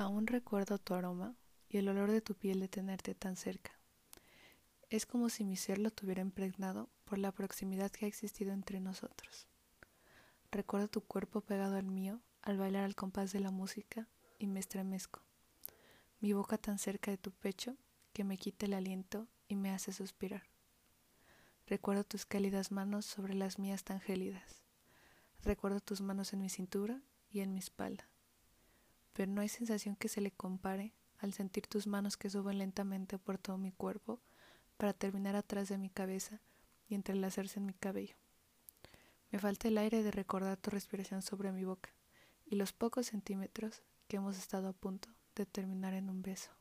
Aún recuerdo tu aroma y el olor de tu piel de tenerte tan cerca. Es como si mi ser lo tuviera impregnado por la proximidad que ha existido entre nosotros. Recuerdo tu cuerpo pegado al mío al bailar al compás de la música y me estremezco. Mi boca tan cerca de tu pecho que me quita el aliento y me hace suspirar. Recuerdo tus cálidas manos sobre las mías tan gélidas. Recuerdo tus manos en mi cintura y en mi espalda pero no hay sensación que se le compare al sentir tus manos que suben lentamente por todo mi cuerpo para terminar atrás de mi cabeza y entrelazarse en mi cabello. Me falta el aire de recordar tu respiración sobre mi boca y los pocos centímetros que hemos estado a punto de terminar en un beso.